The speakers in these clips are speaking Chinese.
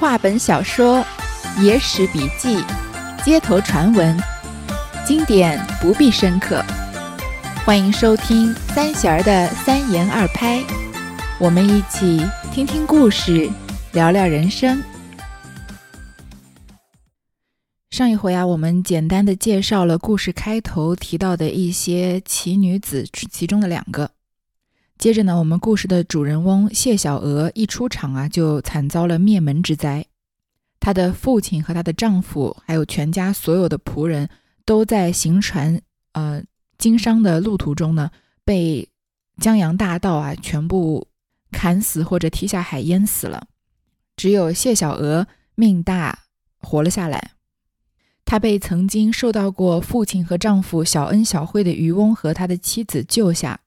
话本小说、野史笔记、街头传闻，经典不必深刻。欢迎收听三弦儿的三言二拍，我们一起听听故事，聊聊人生。上一回啊，我们简单的介绍了故事开头提到的一些奇女子，其中的两个。接着呢，我们故事的主人翁谢小娥一出场啊，就惨遭了灭门之灾。她的父亲和她的丈夫，还有全家所有的仆人，都在行船呃经商的路途中呢，被江洋大盗啊全部砍死或者踢下海淹死了。只有谢小娥命大，活了下来。她被曾经受到过父亲和丈夫小恩小惠的渔翁和他的妻子救下。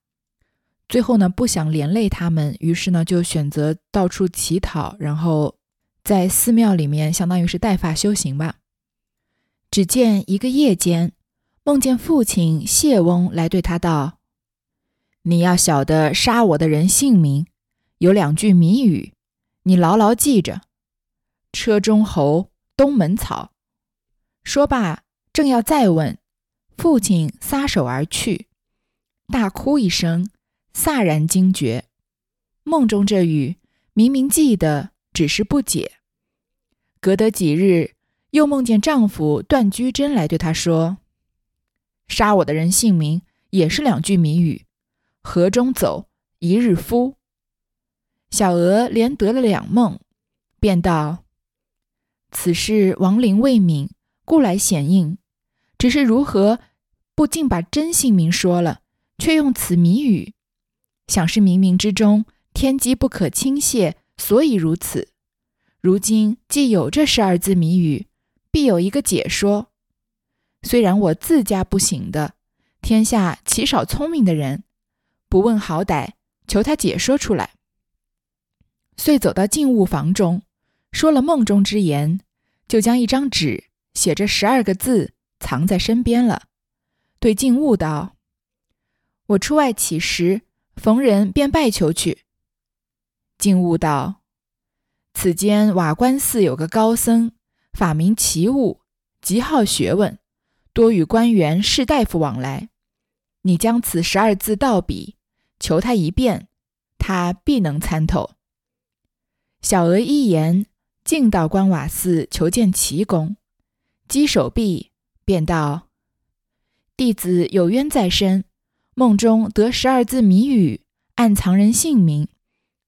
最后呢，不想连累他们，于是呢，就选择到处乞讨，然后在寺庙里面，相当于是带发修行吧。只见一个夜间，梦见父亲谢翁来对他道：“你要晓得杀我的人姓名，有两句谜语，你牢牢记着。车中侯，东门草。”说罢，正要再问，父亲撒手而去，大哭一声。飒然惊觉，梦中这语明明记得，只是不解。隔得几日，又梦见丈夫段居贞来对她说：“杀我的人姓名也是两句谜语，河中走，一日夫。”小娥连得了两梦，便道：“此事亡灵未泯，故来显应。只是如何不竟把真姓名说了，却用此谜语？”想是冥冥之中天机不可轻泄，所以如此。如今既有这十二字谜语，必有一个解说。虽然我自家不行的，天下岂少聪明的人？不问好歹，求他解说出来。遂走到静物房中，说了梦中之言，就将一张纸写着十二个字藏在身边了，对静物道：“我出外乞食。”逢人便拜求去。敬悟道：“此间瓦官寺有个高僧，法名奇悟，极好学问，多与官员士大夫往来。你将此十二字道笔，求他一遍，他必能参透。”小娥一言，径到关瓦寺求见奇公，稽手臂，便道：“弟子有冤在身。”梦中得十二字谜语，暗藏人姓名，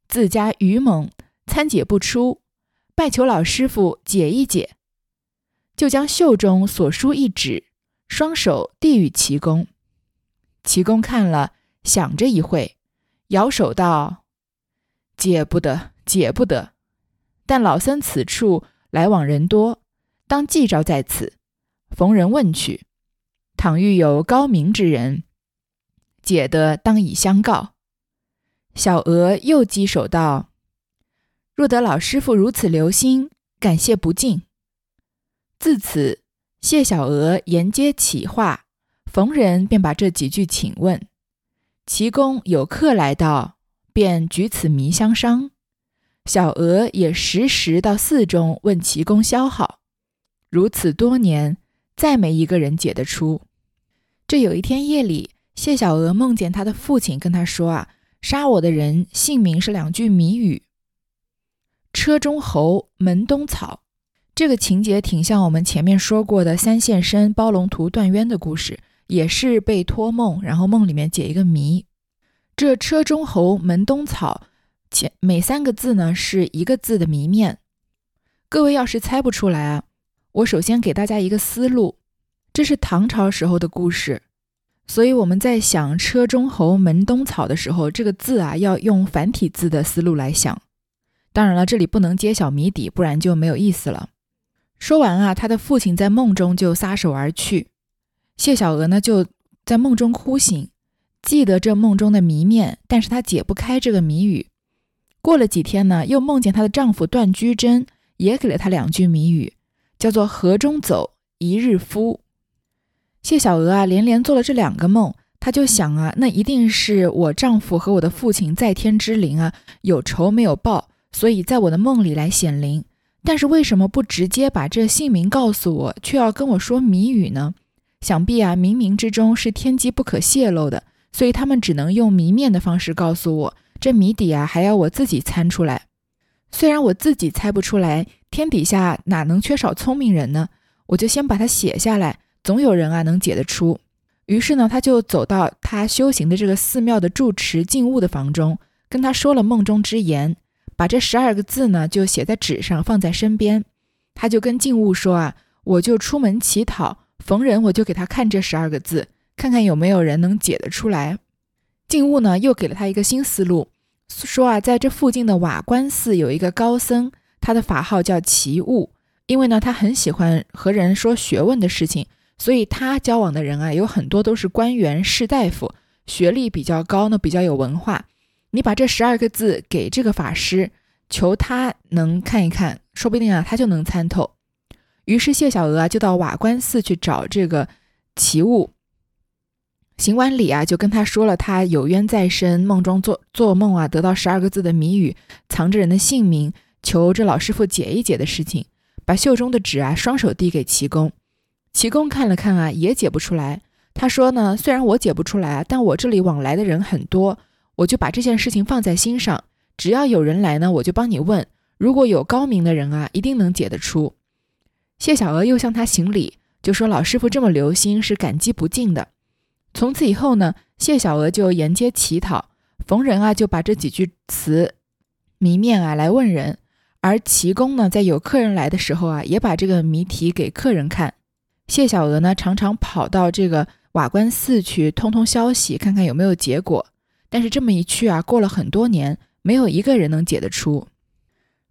自家愚猛，参解不出，拜求老师傅解一解。就将袖中所书一纸，双手递与齐公。齐公看了，想着一会，摇手道：“解不得，解不得。但老僧此处来往人多，当记招在此，逢人问去。倘遇有高明之人。”解的当以相告。小娥又稽首道：“若得老师傅如此留心，感谢不尽。”自此，谢小娥沿街起话，逢人便把这几句请问。齐公有客来到，便举此谜相商。小娥也时时到寺中问齐公消耗。如此多年，再没一个人解得出。这有一天夜里。谢小娥梦见她的父亲跟她说：“啊，杀我的人姓名是两句谜语。车中侯，门东草。这个情节挺像我们前面说过的三现身包龙图断冤的故事，也是被托梦，然后梦里面解一个谜。这车中侯，门东草，前每三个字呢是一个字的谜面。各位要是猜不出来啊，我首先给大家一个思路，这是唐朝时候的故事。”所以我们在想“车中侯，门东草”的时候，这个字啊要用繁体字的思路来想。当然了，这里不能揭晓谜底，不然就没有意思了。说完啊，他的父亲在梦中就撒手而去。谢小娥呢就在梦中哭醒，记得这梦中的谜面，但是她解不开这个谜语。过了几天呢，又梦见她的丈夫段居贞也给了她两句谜语，叫做“河中走，一日夫”。谢小娥啊，连连做了这两个梦，她就想啊，那一定是我丈夫和我的父亲在天之灵啊，有仇没有报，所以在我的梦里来显灵。但是为什么不直接把这姓名告诉我，却要跟我说谜语呢？想必啊，冥冥之中是天机不可泄露的，所以他们只能用谜面的方式告诉我，这谜底啊还要我自己猜出来。虽然我自己猜不出来，天底下哪能缺少聪明人呢？我就先把它写下来，总有人啊能解得出。于是呢，他就走到他修行的这个寺庙的住持静悟的房中，跟他说了梦中之言，把这十二个字呢就写在纸上，放在身边。他就跟静悟说啊，我就出门乞讨，逢人我就给他看这十二个字，看看有没有人能解得出来。静悟呢又给了他一个新思路，说啊，在这附近的瓦官寺有一个高僧，他的法号叫奇悟，因为呢他很喜欢和人说学问的事情。所以他交往的人啊，有很多都是官员、士大夫，学历比较高呢，比较有文化。你把这十二个字给这个法师，求他能看一看，说不定啊，他就能参透。于是谢小娥啊，就到瓦官寺去找这个奇物。行完礼啊，就跟他说了他有冤在身，梦中做做梦啊，得到十二个字的谜语，藏着人的姓名，求这老师傅解一解的事情。把袖中的纸啊，双手递给齐公。齐公看了看啊，也解不出来。他说呢，虽然我解不出来，但我这里往来的人很多，我就把这件事情放在心上。只要有人来呢，我就帮你问。如果有高明的人啊，一定能解得出。谢小娥又向他行礼，就说老师傅这么留心，是感激不尽的。从此以后呢，谢小娥就沿街乞讨，逢人啊就把这几句词谜面啊来问人。而齐公呢，在有客人来的时候啊，也把这个谜题给客人看。谢小娥呢，常常跑到这个瓦官寺去通通消息，看看有没有结果。但是这么一去啊，过了很多年，没有一个人能解得出。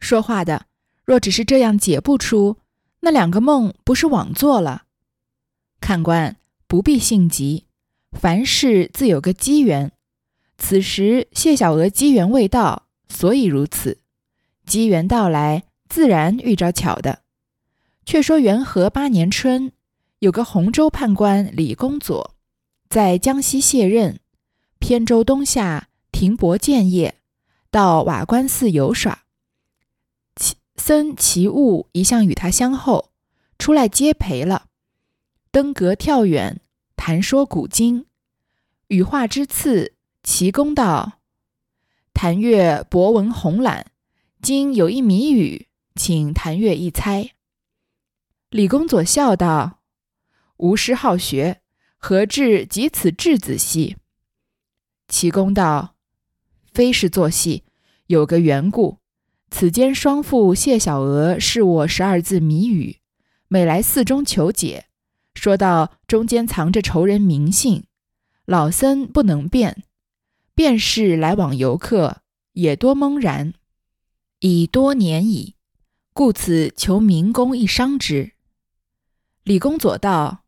说话的若只是这样解不出，那两个梦不是枉做了？看官不必性急，凡事自有个机缘。此时谢小娥机缘未到，所以如此。机缘到来，自然遇着巧的。却说元和八年春。有个洪州判官李公佐，在江西卸任，偏州东下停泊建业，到瓦官寺游耍。其僧其物一向与他相厚，出来接陪了，登阁跳远，谈说古今。羽化之次，齐公道：“谭月博闻宏览，今有一谜语，请谭月一猜。”李公佐笑道。吾师好学，何至及此稚子戏？齐公道：“非是作戏，有个缘故。此间双父谢小娥是我十二字谜语，每来寺中求解，说到中间藏着仇人名姓，老僧不能辨，便是来往游客也多懵然，已多年矣，故此求明公一商之。”李公佐道。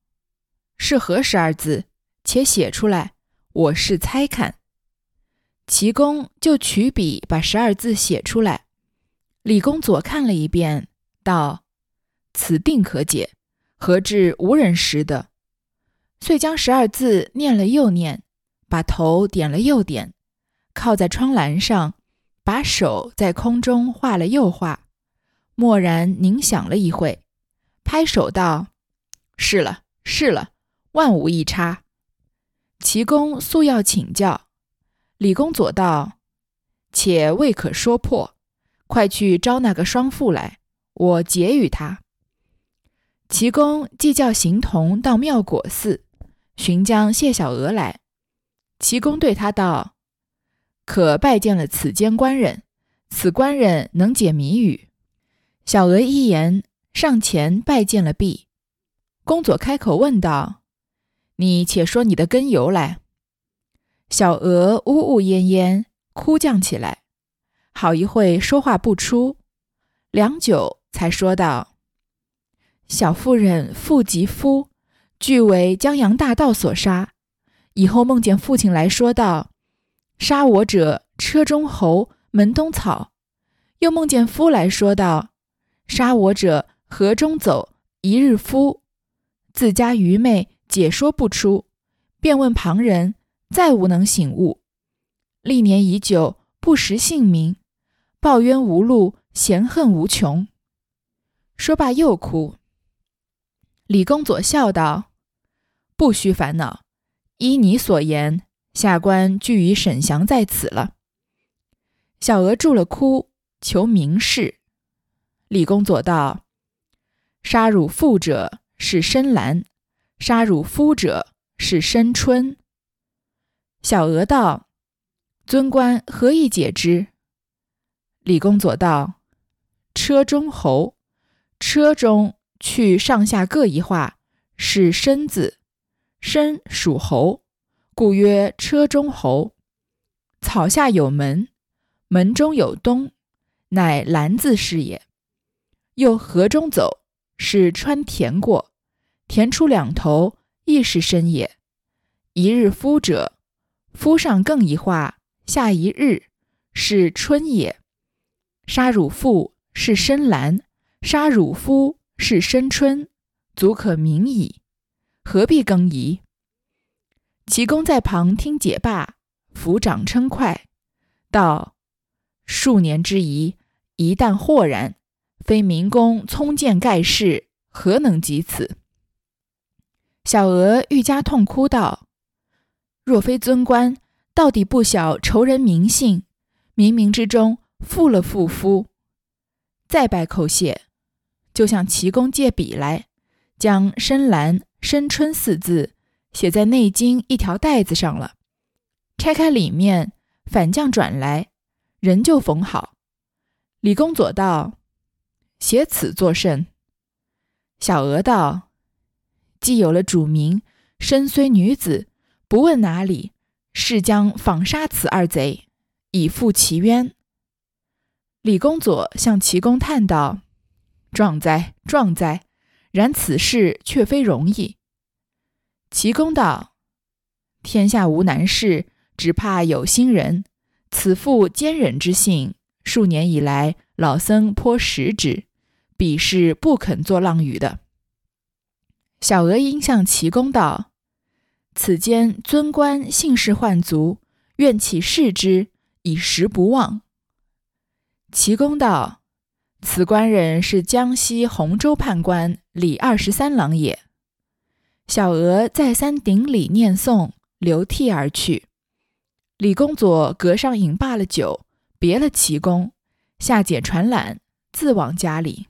是何十二字？且写出来，我试猜看。齐公就取笔把十二字写出来。李公左看了一遍，道：“此定可解，何至无人识得？”遂将十二字念了又念，把头点了又点，靠在窗栏上，把手在空中画了又画，默然凝想了一会，拍手道：“是了，是了。”万无一差。齐公素要请教，李公佐道：“且未可说破，快去招那个双父来，我解与他。”齐公即叫行童到妙果寺寻将谢小娥来。齐公对他道：“可拜见了此间官人，此官人能解谜语。”小娥一言，上前拜见了毕。公佐开口问道。你且说你的根由来。小娥呜呜咽咽哭将起来，好一会说话不出，良久才说道：“小妇人父及夫，俱为江洋大盗所杀。以后梦见父亲来说道：‘杀我者，车中猴，门东草。’又梦见夫来说道：‘杀我者，河中走，一日夫。’自家愚昧。”解说不出，便问旁人，再无能醒悟。历年已久，不识姓名，抱冤无路，嫌恨无穷。说罢又哭。李公佐笑道：“不须烦恼，依你所言，下官俱与沈祥在此了。”小娥住了哭，求明示。李公佐道：“杀汝父者是深蓝，杀汝夫者是深春。”小娥道：“尊官何以解之？”李公佐道：“车中侯，车中去上下各一画，是申字，申属侯，故曰车中侯。草下有门，门中有东，乃兰字是也。又河中走，是穿田过，田出两头，亦是申也。一日夫者，夫上更一画，下一日，是春也。”杀汝父是深蓝，杀汝夫是深春，足可明矣。何必更疑？齐公在旁听解罢，抚掌称快，道：“数年之疑，一旦豁然，非明公聪见盖世，何能及此？”小娥愈加痛哭道：“若非尊官，到底不晓仇人名姓，冥冥之中。”负了负夫，再拜叩谢，就向齐公借笔来，将“深蓝”“深春”四字写在《内经》一条带子上了。拆开里面，反将转来，人就缝好。李公佐道：“写此作甚？”小娥道：“既有了主名，身虽女子，不问哪里，是将访杀此二贼，以复其冤。”李公佐向齐公叹道：“壮哉，壮哉！然此事却非容易。”齐公道：“天下无难事，只怕有心人。此妇坚忍之性，数年以来，老僧颇识之，彼是不肯做浪语的。”小娥应向齐公道：“此间尊官姓氏唤族，愿起视之，以时不忘。”齐公道：“此官人是江西洪州判官李二十三郎也。”小娥再三顶礼念诵，流涕而去。李公佐阁上饮罢了酒，别了齐公，下解传览，自往家里。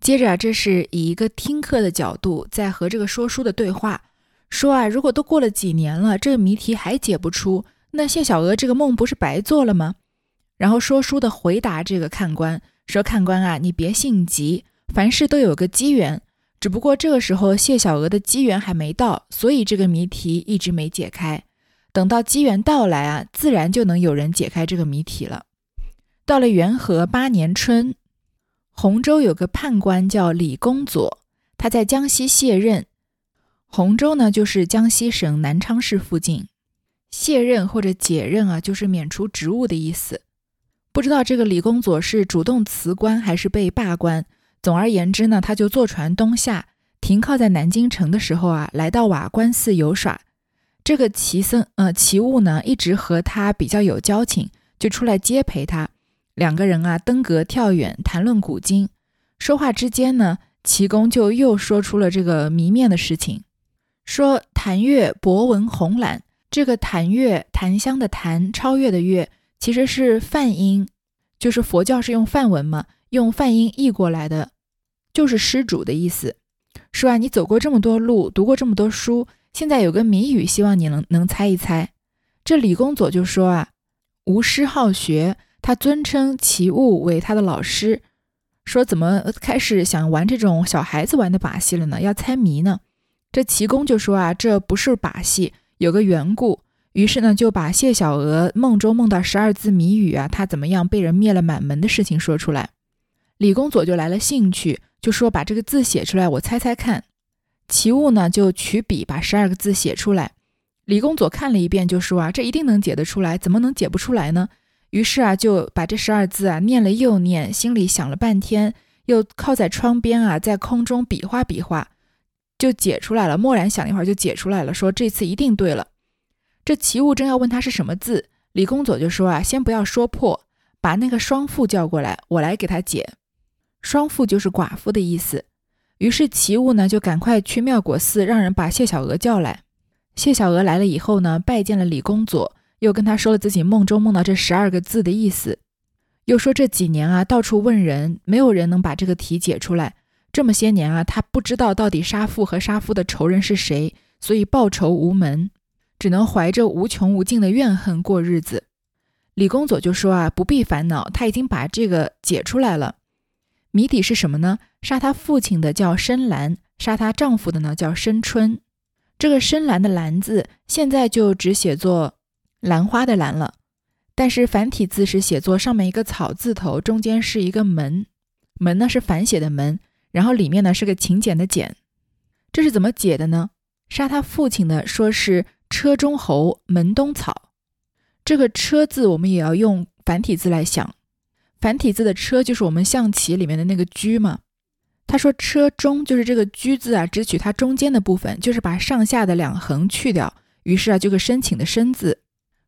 接着啊，这是以一个听课的角度在和这个说书的对话，说啊，如果都过了几年了，这个谜题还解不出，那谢小娥这个梦不是白做了吗？然后说书的回答这个看官说：“看官啊，你别性急，凡事都有个机缘。只不过这个时候谢小娥的机缘还没到，所以这个谜题一直没解开。等到机缘到来啊，自然就能有人解开这个谜题了。”到了元和八年春，洪州有个判官叫李公佐，他在江西卸任。洪州呢，就是江西省南昌市附近。卸任或者解任啊，就是免除职务的意思。不知道这个李公佐是主动辞官还是被罢官。总而言之呢，他就坐船东下，停靠在南京城的时候啊，来到瓦官寺游耍。这个齐僧呃齐物呢，一直和他比较有交情，就出来接陪他。两个人啊，登阁跳远，谈论古今。说话之间呢，齐公就又说出了这个谜面的事情，说檀越博闻红览。这个檀越檀香的檀，超越的越。其实是梵音，就是佛教是用梵文嘛，用梵音译过来的，就是施主的意思。说啊，你走过这么多路，读过这么多书，现在有个谜语，希望你能能猜一猜。这李公佐就说啊，无师好学，他尊称齐物为他的老师，说怎么开始想玩这种小孩子玩的把戏了呢？要猜谜呢？这齐公就说啊，这不是把戏，有个缘故。于是呢，就把谢小娥梦中梦到十二字谜语啊，他怎么样被人灭了满门的事情说出来。李公佐就来了兴趣，就说把这个字写出来，我猜猜看。齐物呢就取笔把十二个字写出来。李公佐看了一遍，就说啊，这一定能解得出来，怎么能解不出来呢？于是啊，就把这十二字啊念了又念，心里想了半天，又靠在窗边啊，在空中比划比划，就解出来了。默然想了一会儿，就解出来了，说这次一定对了。这齐物正要问他是什么字，李公佐就说啊，先不要说破，把那个双父叫过来，我来给他解。双妇就是寡妇的意思。于是齐物呢就赶快去妙果寺，让人把谢小娥叫来。谢小娥来了以后呢，拜见了李公佐，又跟他说了自己梦中梦到这十二个字的意思，又说这几年啊，到处问人，没有人能把这个题解出来。这么些年啊，他不知道到底杀父和杀夫的仇人是谁，所以报仇无门，只能怀着无穷无尽的怨恨过日子。李公佐就说啊，不必烦恼，他已经把这个解出来了。谜底是什么呢？杀他父亲的叫深蓝，杀他丈夫的呢叫深春。这个深蓝的蓝字现在就只写作兰花的兰了，但是繁体字是写作上面一个草字头，中间是一个门，门呢是反写的门。然后里面呢是个勤俭的俭，这是怎么解的呢？杀他父亲的说是车中侯门东草，这个车字我们也要用繁体字来想，繁体字的车就是我们象棋里面的那个车嘛。他说车中就是这个车字啊，只取它中间的部分，就是把上下的两横去掉，于是啊就个申请的申字。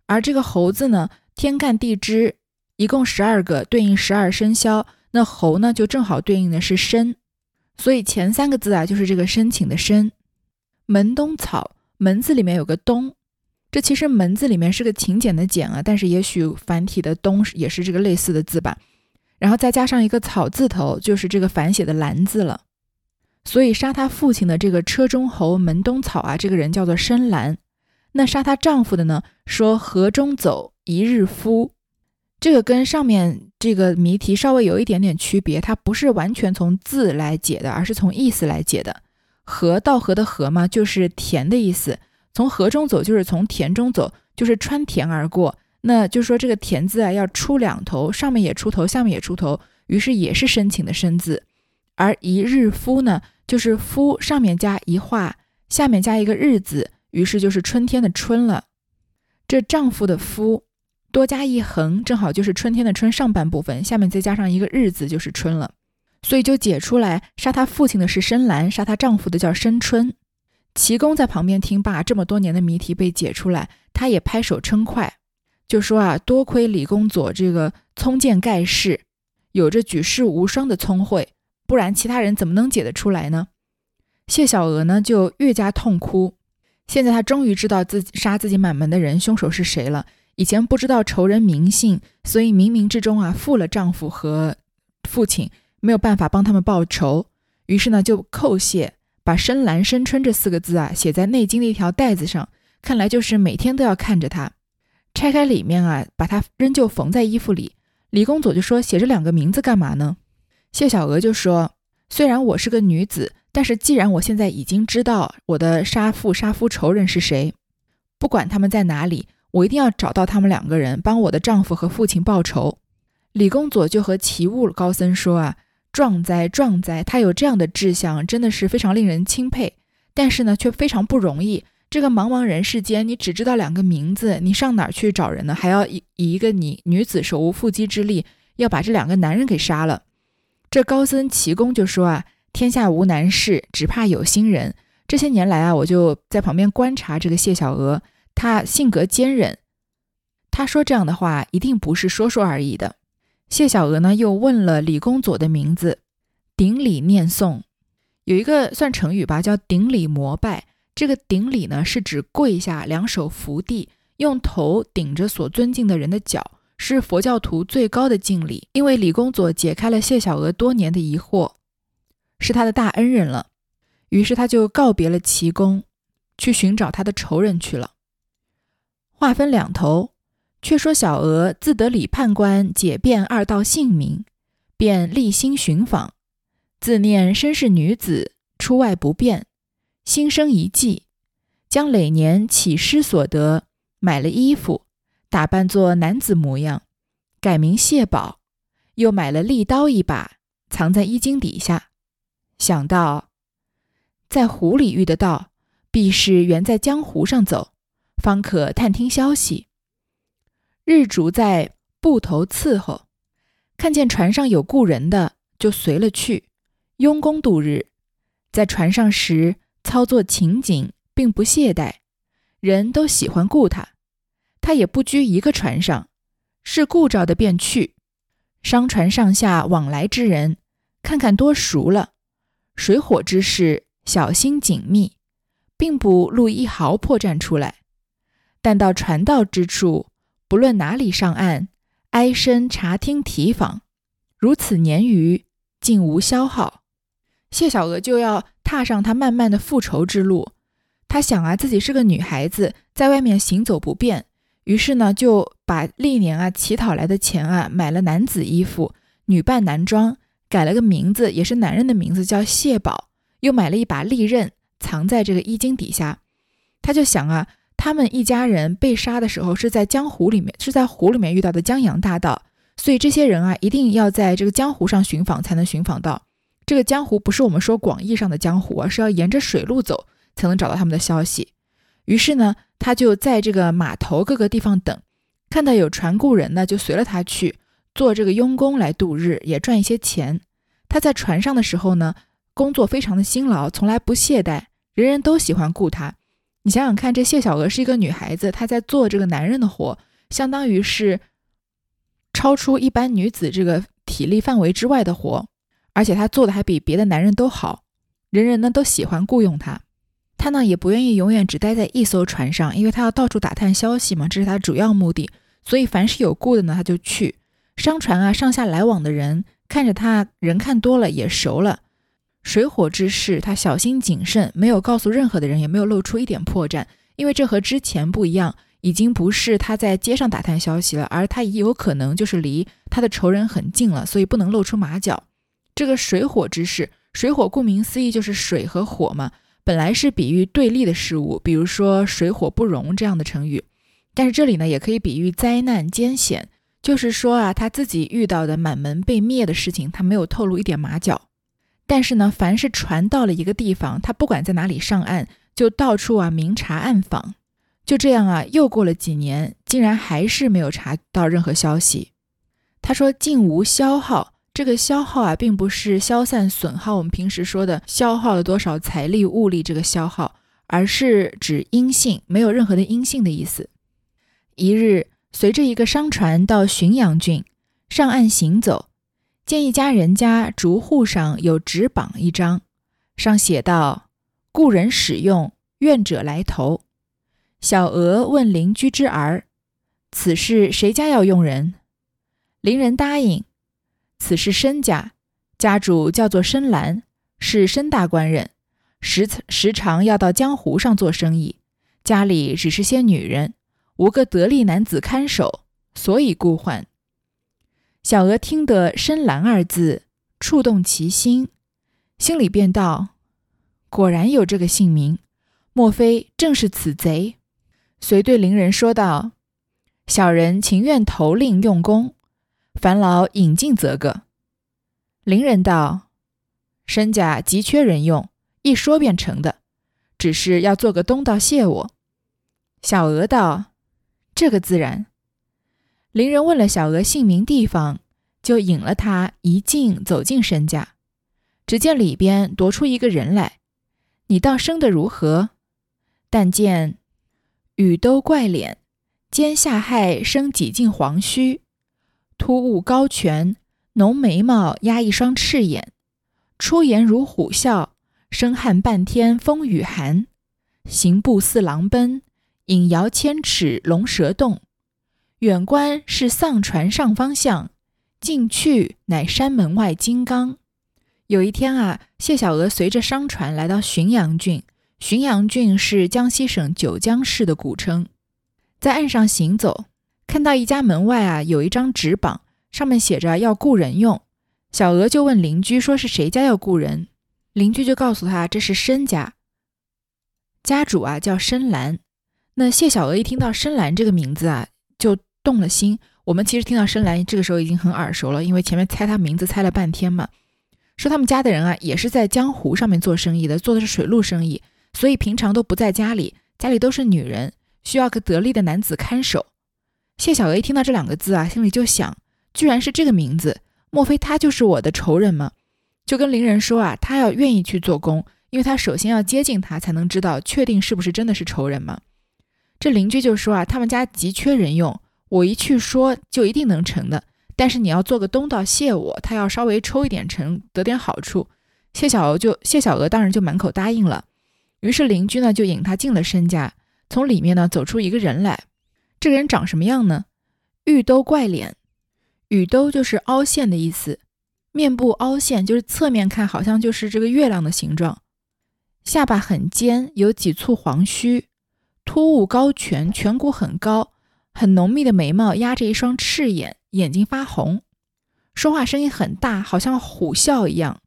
而这个猴字呢，天干地支一共十二个，对应十二生肖，那猴呢就正好对应的是申。所以前三个字啊，就是这个申请的申。门东草，门字里面有个东，这其实门字里面是个勤俭的俭啊，但是也许繁体的东也是这个类似的字吧。然后再加上一个草字头，就是这个反写的兰字了。所以杀他父亲的这个车中侯门东草啊，这个人叫做申兰。那杀她丈夫的呢，说河中走一日夫。这个跟上面这个谜题稍微有一点点区别，它不是完全从字来解的，而是从意思来解的。河道河的河嘛，就是田的意思。从河中走，就是从田中走，就是穿田而过。那就说这个田字啊，要出两头，上面也出头，下面也出头，于是也是申请的申字。而一日夫呢，就是夫上面加一画，下面加一个日字，于是就是春天的春了。这丈夫的夫。多加一横，正好就是春天的春上半部分，下面再加上一个日字，就是春了。所以就解出来，杀他父亲的是深蓝，杀他丈夫的叫深春。齐公在旁边听罢，这么多年的谜题被解出来，他也拍手称快，就说啊，多亏李公佐这个聪见盖世，有着举世无双的聪慧，不然其他人怎么能解得出来呢？谢小娥呢，就越加痛哭。现在她终于知道自己杀自己满门的人凶手是谁了。以前不知道仇人名姓，所以冥冥之中啊负了丈夫和父亲，没有办法帮他们报仇。于是呢，就叩谢，把“深蓝深春”这四个字啊写在内经的一条带子上，看来就是每天都要看着它。拆开里面啊，把它仍旧缝在衣服里。李公佐就说：“写这两个名字干嘛呢？”谢小娥就说：“虽然我是个女子，但是既然我现在已经知道我的杀父杀夫仇人是谁，不管他们在哪里。”我一定要找到他们两个人，帮我的丈夫和父亲报仇。李公佐就和齐物高僧说：“啊，壮哉壮哉！他有这样的志向，真的是非常令人钦佩。但是呢，却非常不容易。这个茫茫人世间，你只知道两个名字，你上哪儿去找人呢？还要以以一个你女子手无缚鸡之力，要把这两个男人给杀了。”这高僧齐公就说：“啊，天下无难事，只怕有心人。这些年来啊，我就在旁边观察这个谢小娥。”她性格坚韧，她说这样的话一定不是说说而已的。谢小娥呢又问了李公佐的名字，顶礼念诵，有一个算成语吧，叫顶礼膜拜。这个顶礼呢是指跪下，两手扶地，用头顶着所尊敬的人的脚，是佛教徒最高的敬礼。因为李公佐解开了谢小娥多年的疑惑，是他的大恩人了，于是他就告别了齐公，去寻找他的仇人去了。话分两头，却说小娥自得李判官解辩二道姓名，便立心寻访，自念身是女子，出外不便，心生一计，将累年起失所得买了衣服，打扮作男子模样，改名谢宝，又买了利刀一把，藏在衣襟底下，想到在湖里遇得到，必是原在江湖上走。方可探听消息。日主在埠头伺候，看见船上有故人的，就随了去，佣工度日。在船上时操作勤谨，并不懈怠，人都喜欢顾他。他也不拘一个船上，是故着的便去。商船上下往来之人，看看多熟了。水火之事，小心紧密，并不露一毫破绽出来。但到船到之处，不论哪里上岸，挨身查听提访，如此年余，竟无消耗。谢小娥就要踏上她漫漫的复仇之路。她想啊，自己是个女孩子，在外面行走不便，于是呢，就把历年啊乞讨来的钱啊，买了男子衣服，女扮男装，改了个名字，也是男人的名字，叫谢宝，又买了一把利刃，藏在这个衣襟底下。他就想啊，他们一家人被杀的时候是在江湖里面，是在湖里面遇到的江洋大盗，所以这些人啊，一定要在这个江湖上寻访才能寻访到。这个江湖不是我们说广义上的江湖啊，是要沿着水路走。才能找到他们的消息。于是呢，他就在这个码头各个地方等，看到有船雇人呢，就随了他去做这个佣工来度日，也赚一些钱。他在船上的时候呢，工作非常的辛劳，从来不懈怠，人人都喜欢雇他。你想想看，这谢小娥是一个女孩子，她在做这个男人的活，相当于是超出一般女子这个体力范围之外的活，而且她做的还比别的男人都好，人人呢都喜欢雇佣她。他呢也不愿意永远只待在一艘船上，因为他要到处打探消息嘛，这是他主要目的。所以凡是有雇的呢，他就去。商船啊，上下来往的人看着他人看多了也熟了。水火之事，他小心谨慎，没有告诉任何的人，也没有露出一点破绽。因为这和之前不一样，已经不是他在街上打探消息了，而他也有可能就是离他的仇人很近了，所以不能露出马脚。这个水火之事，水火顾名思义就是水和火嘛。本来是比喻对立的事物，比如说水火不容这样的成语，但是这里呢也可以比喻灾难艰险，就是说啊他自己遇到的满门被灭的事情，他没有透露一点马脚。但是呢，凡是船到了一个地方，他不管在哪里上岸，就到处啊明察暗访。就这样啊，又过了几年，竟然还是没有查到任何消息。他说竟无消耗。这个消耗啊，并不是消散损耗，我们平时说的消耗了多少财力物力这个消耗，而是指阴性，没有任何的阴性的意思。一日，随着一个商船到浔阳郡，上岸行走，见一家人家竹户上有纸榜一张，上写道：“故人使用，愿者来投。”小娥问邻居之儿：“此事谁家要用人？”邻人答应。此是申家，家主叫做申兰，是申大官人，时时常要到江湖上做生意，家里只是些女人，无个得力男子看守，所以故唤。小娥听得“深蓝”二字，触动其心，心里便道：“果然有这个姓名，莫非正是此贼？”遂对邻人说道：“小人情愿投令用功。”烦劳引进则个。邻人道：“身家急缺人用，一说便成的，只是要做个东道谢我。”小娥道：“这个自然。”邻人问了小娥姓名地方，就引了他一进走进身家，只见里边踱出一个人来。你道生得如何？但见雨兜怪脸，肩下颭生几近黄须。突兀高颧，浓眉毛压一双赤眼，出言如虎啸，生撼半天风雨寒。行步似狼奔，引摇千尺龙蛇洞。远观是丧船上方向，近去乃山门外金刚。有一天啊，谢小娥随着商船来到浔阳郡。浔阳郡是江西省九江市的古称，在岸上行走。看到一家门外啊，有一张纸榜，上面写着要雇人用。小娥就问邻居说：“是谁家要雇人？”邻居就告诉他：“这是申家，家主啊叫申兰。”那谢小娥一听到深蓝这个名字啊，就动了心。我们其实听到深蓝这个时候已经很耳熟了，因为前面猜他名字猜了半天嘛。说他们家的人啊，也是在江湖上面做生意的，做的是水路生意，所以平常都不在家里，家里都是女人，需要个得力的男子看守。谢小娥一听到这两个字啊，心里就想，居然是这个名字，莫非他就是我的仇人吗？就跟邻人说啊，他要愿意去做工，因为他首先要接近他，才能知道确定是不是真的是仇人嘛。这邻居就说啊，他们家急缺人用，我一去说就一定能成的。但是你要做个东道谢我，他要稍微抽一点成，得点好处。谢小娥就谢小娥当然就满口答应了。于是邻居呢就引他进了申家，从里面呢走出一个人来。这个人长什么样呢？玉兜怪脸，羽兜就是凹陷的意思，面部凹陷就是侧面看好像就是这个月亮的形状。下巴很尖，有几簇黄须，突兀高颧，颧骨很高，很浓密的眉毛压着一双赤眼。眼睛发红，说话声音很大，好像虎啸一样，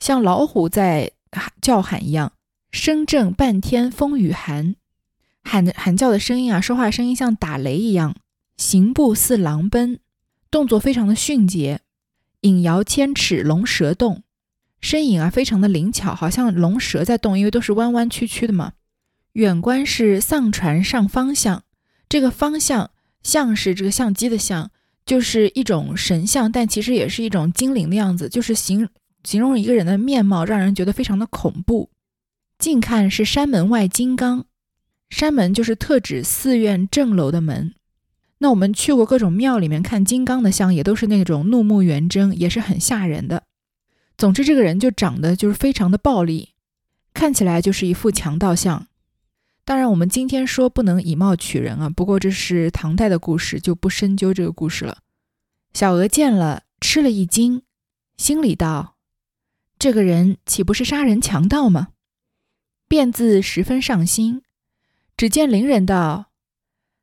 像老虎在喊叫喊一样，声震半天风雨寒，喊的喊叫的声音啊，说话声音像打雷一样，行步似狼奔，动作非常的迅捷，引摇千尺龙蛇动，身影啊非常的灵巧，好像龙蛇在动，因为都是弯弯曲曲的嘛。远观是丧船上方向，这个方向像是这个相机的像。就是一种神像，但其实也是一种精灵的样子，就是形形容一个人的面貌，让人觉得非常的恐怖。近看是山门外金刚，山门就是特指寺院正楼的门。那我们去过各种庙里面看金刚的像，也都是那种怒目圆睁，也是很吓人的。总之，这个人就长得就是非常的暴力，看起来就是一副强盗像。当然，我们今天说不能以貌取人啊。不过这是唐代的故事，就不深究这个故事了。小娥见了，吃了一惊，心里道：“这个人岂不是杀人强盗吗？”便自十分上心。只见邻人道：“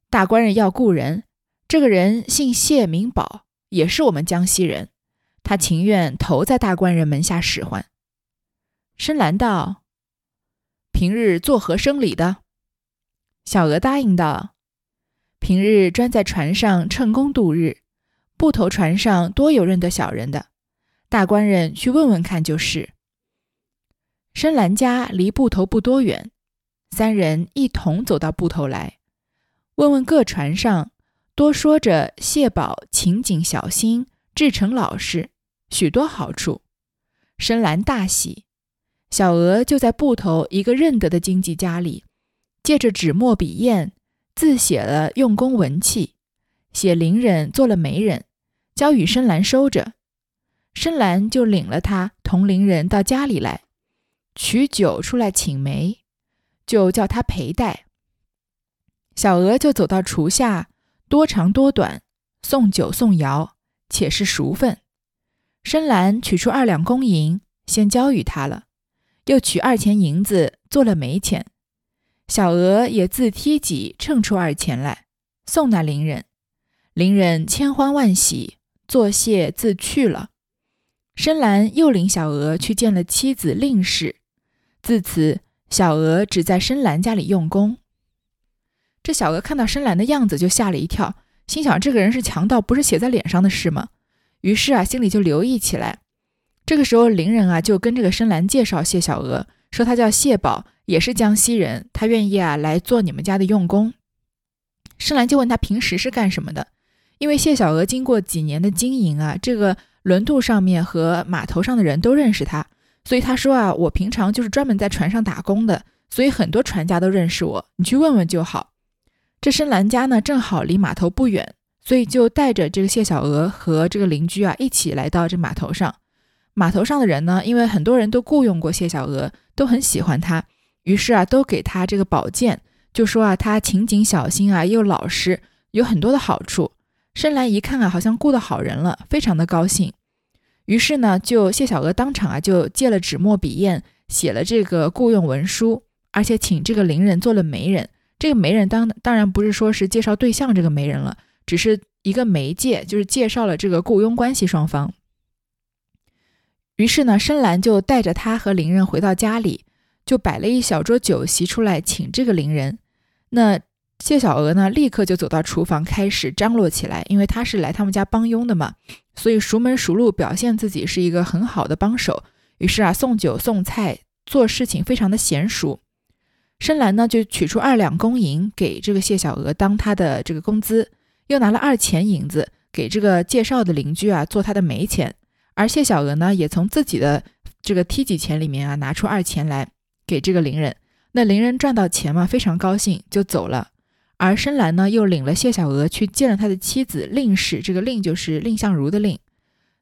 大官人要雇人，这个人姓谢，名宝，也是我们江西人，他情愿投在大官人门下使唤。”深蓝道：“平日作何生理的？”小娥答应道：“平日专在船上乘工度日，埠头船上多有认得小人的，大官人去问问看就是。”深蓝家离埠头不多远，三人一同走到埠头来，问问各船上，多说着谢宝勤谨小心，至诚老实，许多好处。深蓝大喜，小娥就在埠头一个认得的经济家里。借着纸墨笔砚，自写了用功文契，写伶人做了媒人，交与深蓝收着。深蓝就领了他同伶人到家里来，取酒出来请媒，就叫他陪带。小娥就走到厨下，多长多短，送酒送肴，且是熟份。深蓝取出二两公银，先交与他了，又取二钱银子做了媒钱。小娥也自梯己称出二钱来，送那伶人。伶人千欢万喜，作谢自去了。深蓝又领小娥去见了妻子令氏。自此，小娥只在深蓝家里用功。这小娥看到深蓝的样子，就吓了一跳，心想：这个人是强盗，不是写在脸上的事吗？于是啊，心里就留意起来。这个时候，伶人啊就跟这个深蓝介绍谢小娥，说他叫谢宝。也是江西人，他愿意啊来做你们家的用工。深蓝就问他平时是干什么的，因为谢小娥经过几年的经营啊，这个轮渡上面和码头上的人都认识他，所以他说啊，我平常就是专门在船上打工的，所以很多船家都认识我，你去问问就好。这深蓝家呢正好离码头不远，所以就带着这个谢小娥和这个邻居啊一起来到这码头上。码头上的人呢，因为很多人都雇佣过谢小娥，都很喜欢他。于是啊，都给他这个宝剑，就说啊，他勤谨小心啊，又老实，有很多的好处。深蓝一看啊，好像雇到好人了，非常的高兴。于是呢，就谢小娥当场啊，就借了纸墨笔砚，写了这个雇佣文书，而且请这个伶人做了媒人。这个媒人当当然不是说是介绍对象这个媒人了，只是一个媒介，就是介绍了这个雇佣关系双方。于是呢，深蓝就带着他和伶人回到家里。就摆了一小桌酒席出来请这个伶人，那谢小娥呢，立刻就走到厨房开始张罗起来，因为她是来他们家帮佣的嘛，所以熟门熟路，表现自己是一个很好的帮手。于是啊，送酒送菜，做事情非常的娴熟。深蓝呢，就取出二两公银给这个谢小娥当他的这个工资，又拿了二钱银子给这个介绍的邻居啊做他的媒钱，而谢小娥呢，也从自己的这个梯级钱里面啊拿出二钱来。给这个伶人，那伶人赚到钱嘛，非常高兴就走了。而深蓝呢，又领了谢小娥去见了他的妻子令氏，这个令就是蔺相如的令。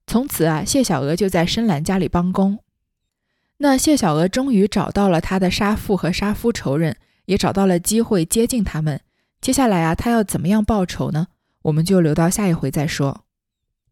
从此啊，谢小娥就在深蓝家里帮工。那谢小娥终于找到了她的杀父和杀夫仇人，也找到了机会接近他们。接下来啊，她要怎么样报仇呢？我们就留到下一回再说。